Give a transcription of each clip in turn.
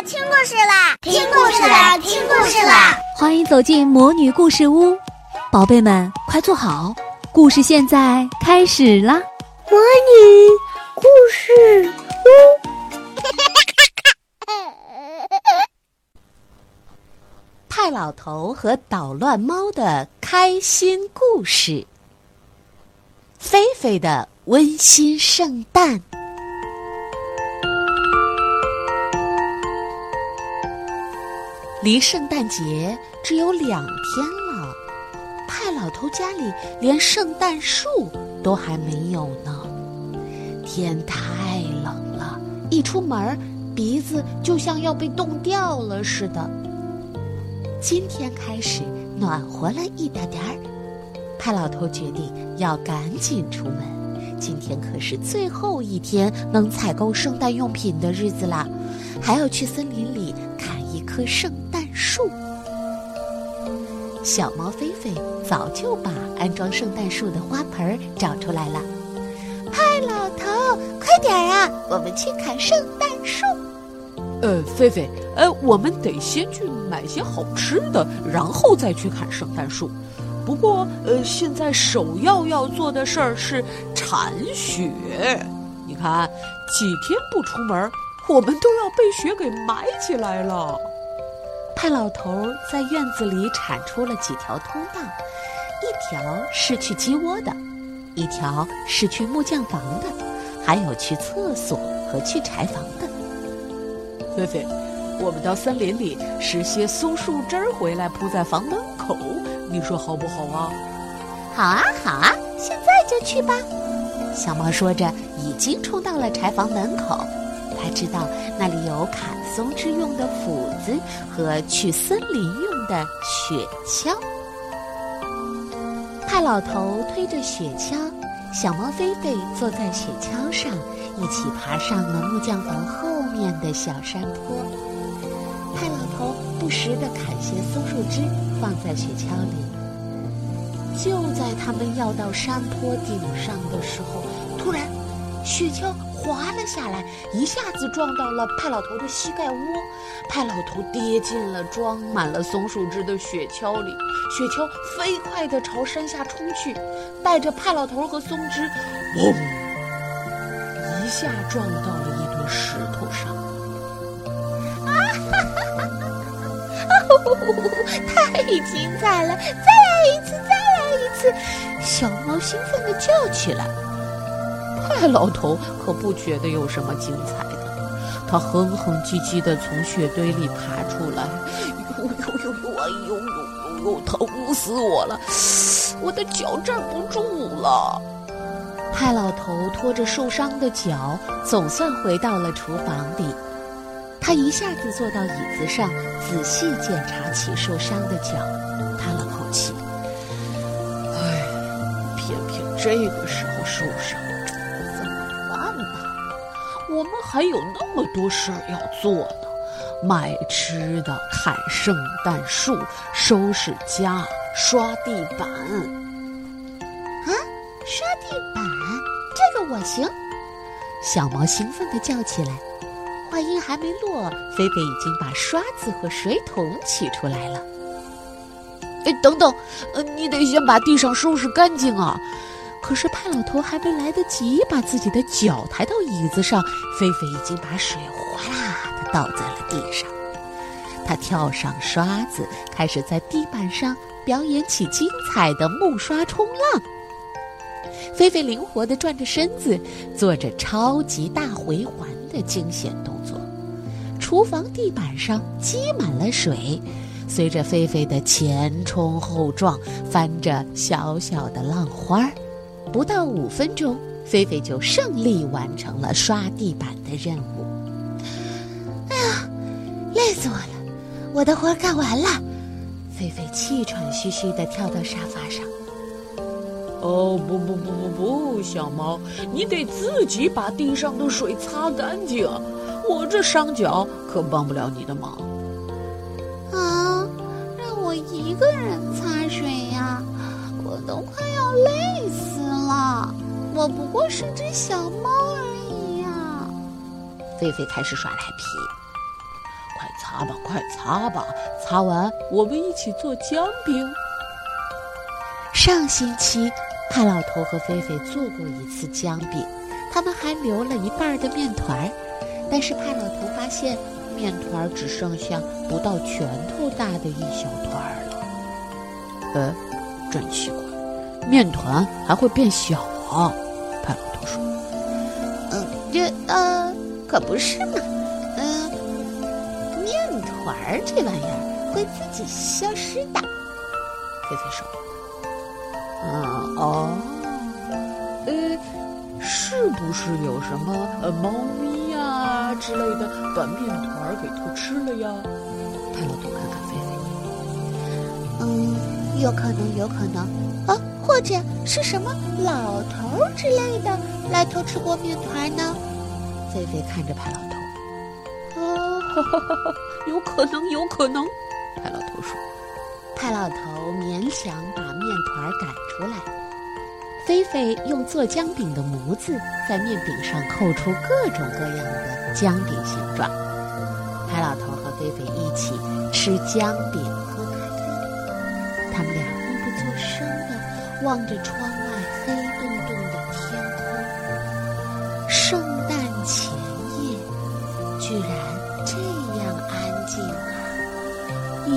啦，听故事啦，听故事啦，听故事啦！欢迎走进魔女故事屋，宝贝们快坐好，故事现在开始啦！魔女故事屋，派老头和捣乱猫的开心故事，菲菲的温馨圣诞。离圣诞节只有两天了，派老头家里连圣诞树都还没有呢。天太冷了，一出门鼻子就像要被冻掉了似的。今天开始暖和了一点点儿，派老头决定要赶紧出门。今天可是最后一天能采购圣诞用品的日子啦，还要去森林里砍一棵圣。小猫菲菲早就把安装圣诞树的花盆找出来了。派老头，快点啊，我们去砍圣诞树。呃，菲菲，呃，我们得先去买些好吃的，然后再去砍圣诞树。不过，呃，现在首要要做的事儿是铲雪。你看，几天不出门，我们都要被雪给埋起来了。派老头在院子里铲出了几条通道，一条是去鸡窝的，一条是去木匠房的，还有去厕所和去柴房的。菲菲，我们到森林里拾些松树枝儿回来铺在房门口，你说好不好啊？好啊，好啊，现在就去吧。小猫说着，已经冲到了柴房门口。他知道那里有砍松枝用的斧子和去森林用的雪橇。派老头推着雪橇，小猫菲菲坐在雪橇上，一起爬上了木匠房后面的小山坡。派老头不时地砍些松树枝放在雪橇里。就在他们要到山坡顶上的时候，突然，雪橇滑了下来，一下子撞到了派老头的膝盖窝，派老头跌进了装满了松树枝的雪橇里，雪橇飞快地朝山下冲去，带着派老头和松枝，嗡，一下撞到了一堆石头上。啊哈哈哈哈！哦，太精彩了！再来一次，再来一次！小猫兴奋地叫起来。派老头可不觉得有什么精彩的，他哼哼唧唧地从雪堆里爬出来，呦呦呦呦，哎呦呦呦呦，疼死我了，我的脚站不住了。派老头拖着受伤的脚，总算回到了厨房里。他一下子坐到椅子上，仔细检查起受伤的脚，叹了口气：“唉，偏偏这个时候受伤。”还有那么多事儿要做呢，买吃的、砍圣诞树、收拾家、刷地板。啊，刷地板，这个我行！小毛兴奋地叫起来。话音还没落，菲菲已经把刷子和水桶取出来了。哎，等等，呃，你得先把地上收拾干净啊！可是派老头还没来得及把自己的脚抬到椅子上，菲菲已经把水哗啦的倒在了地上。他跳上刷子，开始在地板上表演起精彩的木刷冲浪。菲菲灵活地转着身子，做着超级大回环的惊险动作。厨房地板上积满了水，随着菲菲的前冲后撞，翻着小小的浪花儿。不到五分钟，菲菲就胜利完成了刷地板的任务。哎呀，累死我了！我的活干完了。菲菲气喘吁吁地跳到沙发上。哦，不不不不不，小猫，你得自己把地上的水擦干净。我这伤脚可帮不了你的忙。啊，让我一个人擦水呀！我都快要累死了。我不过是只小猫而已呀。菲菲开始耍赖皮。快擦吧，快擦吧！擦完我们一起做姜饼。上星期，派老头和菲菲做过一次姜饼，他们还留了一半的面团儿。但是派老头发现，面团只剩下不到拳头大的一小团儿了。呃，真奇怪，面团还会变小啊？派老头说：“嗯，这呃，可不是嘛。嗯，面团儿这玩意儿会自己消失的。”菲菲说：“嗯哦，呃，是不是有什么呃猫咪？”啊之类的，把面团给偷吃了呀！派老头看看菲菲，嗯，有可能，有可能啊，或者是什么老头之类的来偷吃过面团呢？菲菲看着派老头，啊，哈哈哈哈，有可能，有可能。派老头说，派老头勉强把面团擀出来。菲菲用做姜饼的模子在面饼上扣出各种各样的姜饼形状。派老头和菲菲一起吃姜饼喝咖啡，他们俩默不作声地望着窗外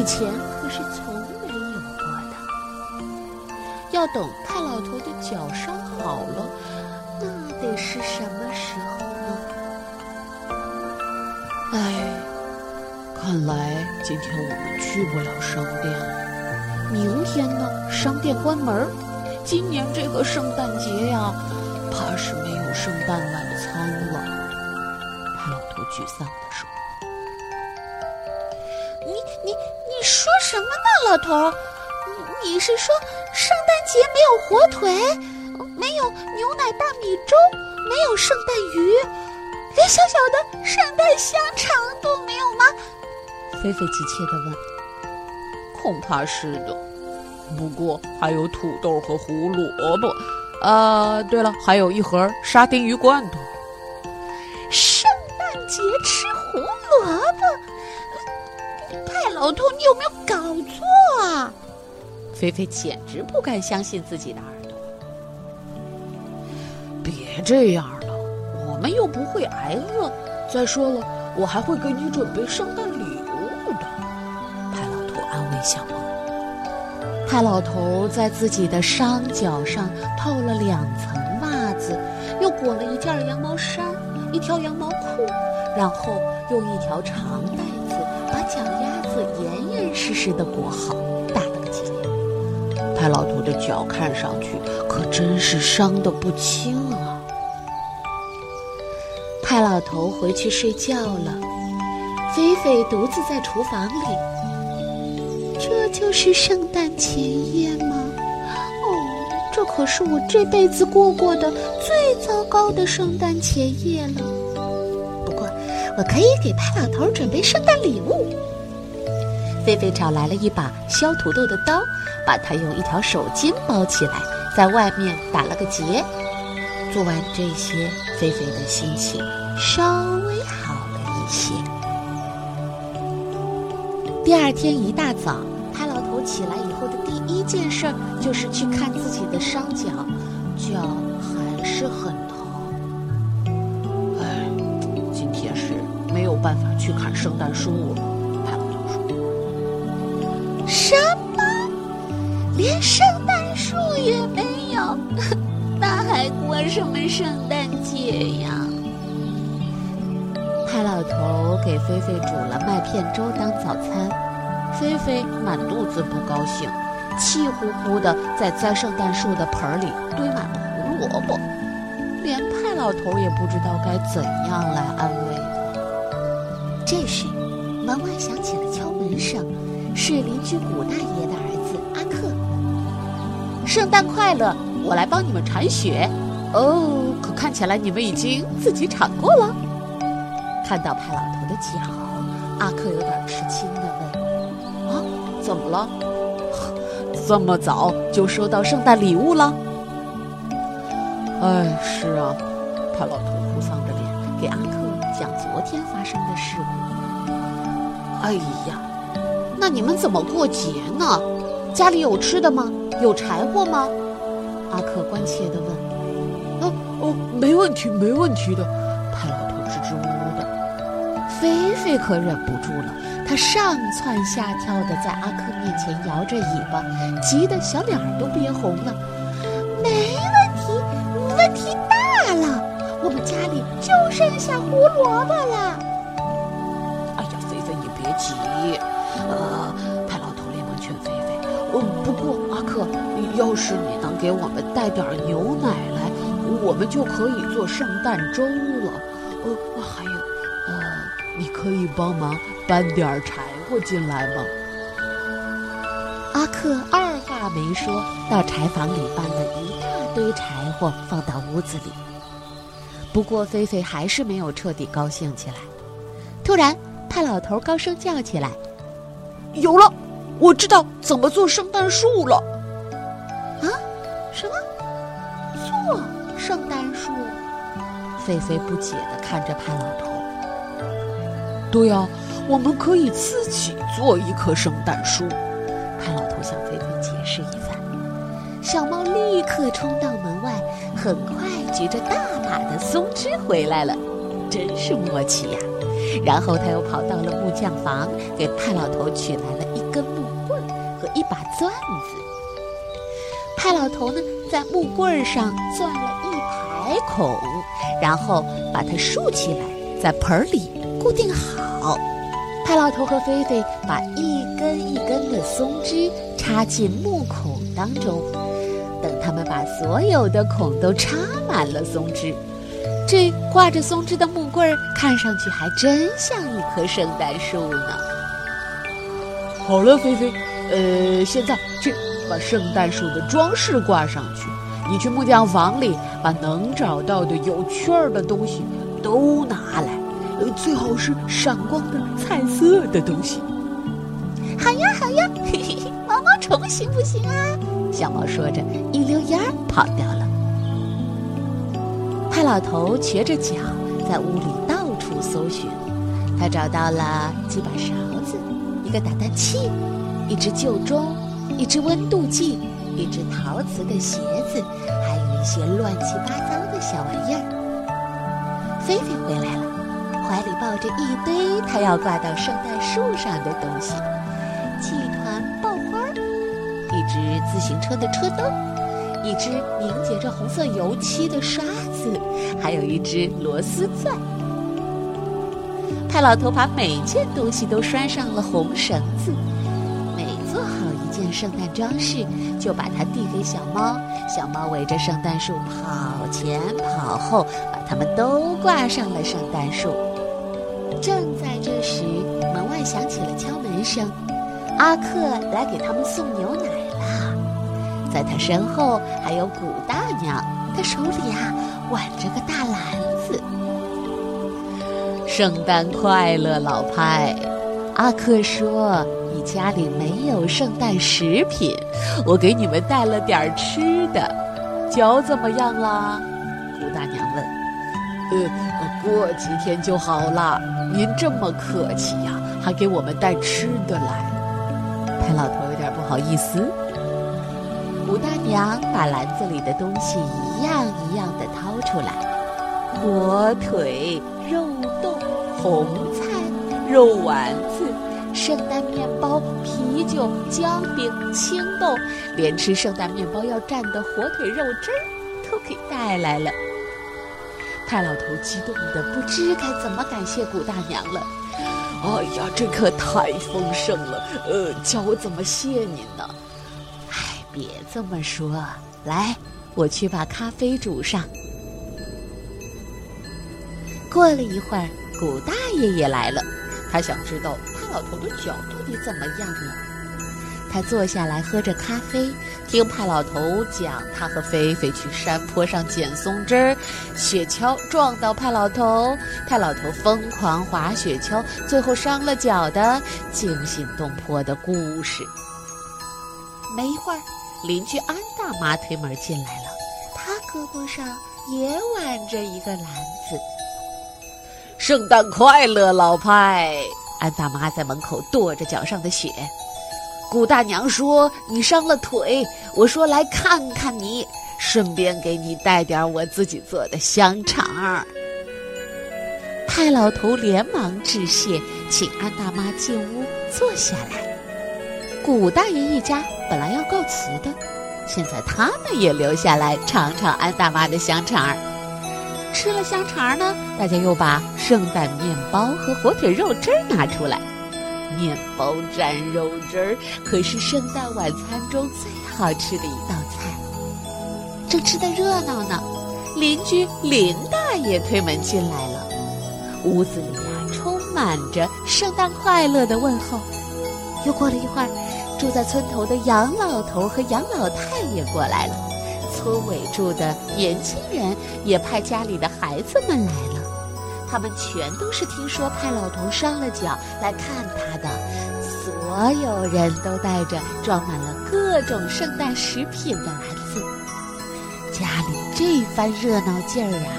以前可是从没有过的。要等。太老头的脚伤好了，那得是什么时候呢？哎，看来今天我们去不了商店了。明天呢？商店关门。今年这个圣诞节呀，怕是没有圣诞晚餐了。太老头沮丧老头？你你是说？”圣诞节没有火腿，没有牛奶大米粥，没有圣诞鱼，连小小的圣诞香肠都没有吗？菲菲急切地问。恐怕是的，不过还有土豆和胡萝卜。啊，对了，还有一盒沙丁鱼罐头。老头，你有没有搞错啊？菲菲简直不敢相信自己的耳朵。别这样了，我们又不会挨饿。再说了，我还会给你准备圣诞礼物的。派老头安慰小猫。派老头在自己的伤脚上套了两层袜子，又裹了一件羊毛衫，一条羊毛裤，然后用一条长带子把脚丫严严实实的裹好。打了个结派老头的脚看上去可真是伤得不轻啊！派老头回去睡觉了，菲菲独自在厨房里。这就是圣诞前夜吗？哦，这可是我这辈子过过的最糟糕的圣诞前夜了。不过，我可以给派老头准备圣诞礼物。菲菲找来了一把削土豆的刀。把它用一条手巾包起来，在外面打了个结。做完这些，菲菲的心情稍微好了一些。第二天一大早，派老头起来以后的第一件事就是去看自己的伤脚，脚还是很疼。哎，今天是没有办法去砍圣诞树了。：“什么？”连圣诞树也没有，那还过什么圣诞节呀？派老头给菲菲煮了麦片粥当早餐，菲菲满肚子不高兴，气呼呼的在栽圣诞树的盆里堆满了胡萝卜，连派老头也不知道该怎样来安慰他。这时，门外响起了敲门声，是邻居古大爷的儿子阿克。圣诞快乐！我来帮你们铲雪。哦，可看起来你们已经自己铲过了。看到派老头的脚，阿克有点吃惊的问：“啊，怎么了？这么早就收到圣诞礼物了？”哎，是啊。派老头哭丧着脸给阿克讲昨天发生的事故。哎呀，那你们怎么过节呢？家里有吃的吗？有柴火吗？阿克关切地问。哦哦，没问题，没问题的。派老头支支吾吾的。菲菲可忍不住了，他上蹿下跳的在阿克面前摇着尾巴，急得小脸儿都憋红了。没问题，问题大了，我们家里就剩下胡萝卜了。哎呀，菲菲你别急，呃，派老头连忙劝菲菲。呃，不过阿克，要是你能给我们带点牛奶来，我们就可以做圣诞粥了。呃，还有，呃，你可以帮忙搬点柴火进来吗？阿克二话没说，到柴房里搬了一大堆柴火，放到屋子里。不过菲菲还是没有彻底高兴起来。突然，派老头高声叫起来：“有了！我知道怎么做圣诞树了！”啊？什么？做圣诞树？菲菲不解地看着派老头。对呀，我们可以自己做一棵圣诞树。派老头向菲菲解释一番。小猫立刻冲到门外，很快举着大把的松枝回来了，真是默契呀！然后他又跑到了木匠房，给派老头取来了一根木棍和一把钻子。派老头呢，在木棍上钻了一排孔，然后把它竖起来，在盆里固定好。派老头和菲菲把一根一根的松枝插进木孔当中，等他们把所有的孔都插满了松枝，这挂着松枝的木棍儿看上去还真像一棵圣诞树呢。好了，菲菲，呃，现在去把圣诞树的装饰挂上去。你去木匠房里把能找到的有趣儿的东西都拿来。呃，最好是闪光的彩色的东西。好呀，好呀，嘿嘿嘿，毛毛虫行不行啊？小猫说着，一溜烟儿跑掉了。派老头瘸着脚在屋里到处搜寻，他找到了几把勺子、一个打蛋器、一只旧钟、一只温度计、一只陶瓷的鞋子，还有一些乱七八糟的小玩意儿。菲菲回来了。怀里抱着一堆他要挂到圣诞树上的东西：几团爆花，一只自行车的车灯，一只凝结着红色油漆的刷子子，还有一只螺丝钻。派老头把每件东西都拴上了红绳子，每做好一件圣诞装饰，就把它递给小猫。小猫围着圣诞树跑前跑后，把它们都挂上了圣诞树。正在这时，门外响起了敲门声。阿克来给他们送牛奶了。在他身后还有古大娘，他手里啊挽着个大篮子。圣诞快乐，老派！阿克说：“你家里没有圣诞食品，我给你们带了点吃的。脚怎么样了？”古大娘问。“呃，过几天就好了。”您这么客气呀，还给我们带吃的来。派老头有点不好意思。古大娘把篮子里的东西一样一样的掏出来：火腿、肉冻、红菜、肉丸子、圣诞面包、啤酒、姜饼、青豆，连吃圣诞面包要蘸的火腿肉汁儿都给带来了。派老头激动的不知该怎么感谢古大娘了。哎呀，这可太丰盛了！呃，叫我怎么谢您呢？别这么说。来，我去把咖啡煮上。过了一会儿，古大爷也来了。他想知道派老头的脚到底怎么样了。他坐下来喝着咖啡，听派老头讲他和菲菲去山坡上捡松枝儿，雪橇撞到派老头，派老头疯狂滑雪橇，最后伤了脚的惊心动魄的故事。没一会儿，邻居安大妈推门进来了，她胳膊上也挽着一个篮子。圣诞快乐，老派！安大妈在门口跺着脚上的雪。顾大娘说：“你伤了腿，我说来看看你，顺便给你带点我自己做的香肠。”太老头连忙致谢，请安大妈进屋坐下来。古大爷一家本来要告辞的，现在他们也留下来尝尝安大妈的香肠。吃了香肠呢，大家又把圣诞面包和火腿肉汁拿出来。面包蘸肉汁儿可是圣诞晚餐中最好吃的一道菜。正吃得热闹呢，邻居林大爷推门进来了。屋子里呀，充满着圣诞快乐的问候。又过了一会儿，住在村头的杨老头和杨老太也过来了。村尾住的年轻人也派家里的孩子们来了。他们全都是听说派老头伤了脚来看他的，所有人都带着装满了各种圣诞食品的篮子。家里这番热闹劲儿啊，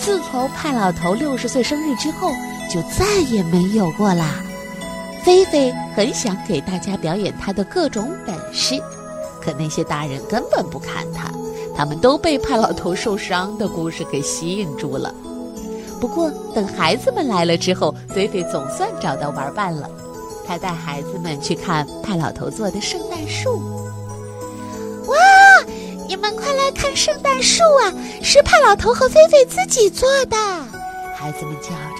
自从派老头六十岁生日之后，就再也没有过啦。菲菲很想给大家表演他的各种本事，可那些大人根本不看他，他们都被派老头受伤的故事给吸引住了。不过，等孩子们来了之后，菲菲总算找到玩伴了。他带孩子们去看派老头做的圣诞树。哇！你们快来看圣诞树啊！是派老头和菲菲自己做的。孩子们叫着。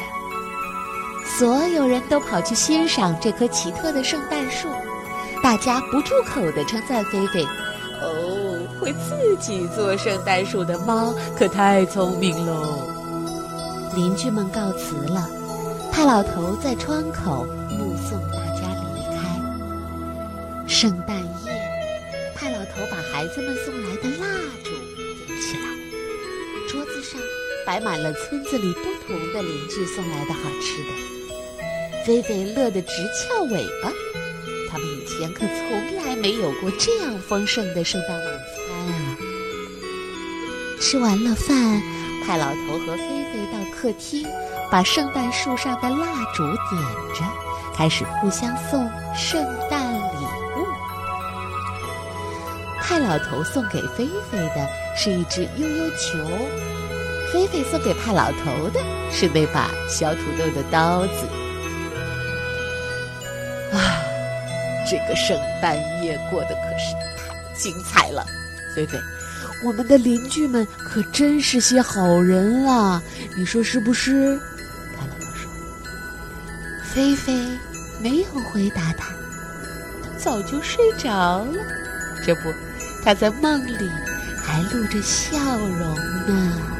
所有人都跑去欣赏这棵奇特的圣诞树。大家不住口地称赞菲菲：“哦，会自己做圣诞树的猫可太聪明喽！”邻居们告辞了，派老头在窗口目送大家离开。圣诞夜，派老头把孩子们送来的蜡烛点起来，桌子上摆满了村子里不同的邻居送来的好吃的。菲菲乐得直翘尾巴，他们以前可从来没有过这样丰盛的圣诞晚餐啊！吃完了饭，派老头和菲菲到。客厅，把圣诞树上的蜡烛点着，开始互相送圣诞礼物。派老头送给菲菲的是一只悠悠球，菲菲送给派老头的是那把小土豆的刀子。这个圣诞夜过得可是太精彩了，菲菲。我们的邻居们可真是些好人啊！你说是不是？他老婆说。菲菲没有回答他，他早就睡着了。这不，他在梦里还露着笑容呢。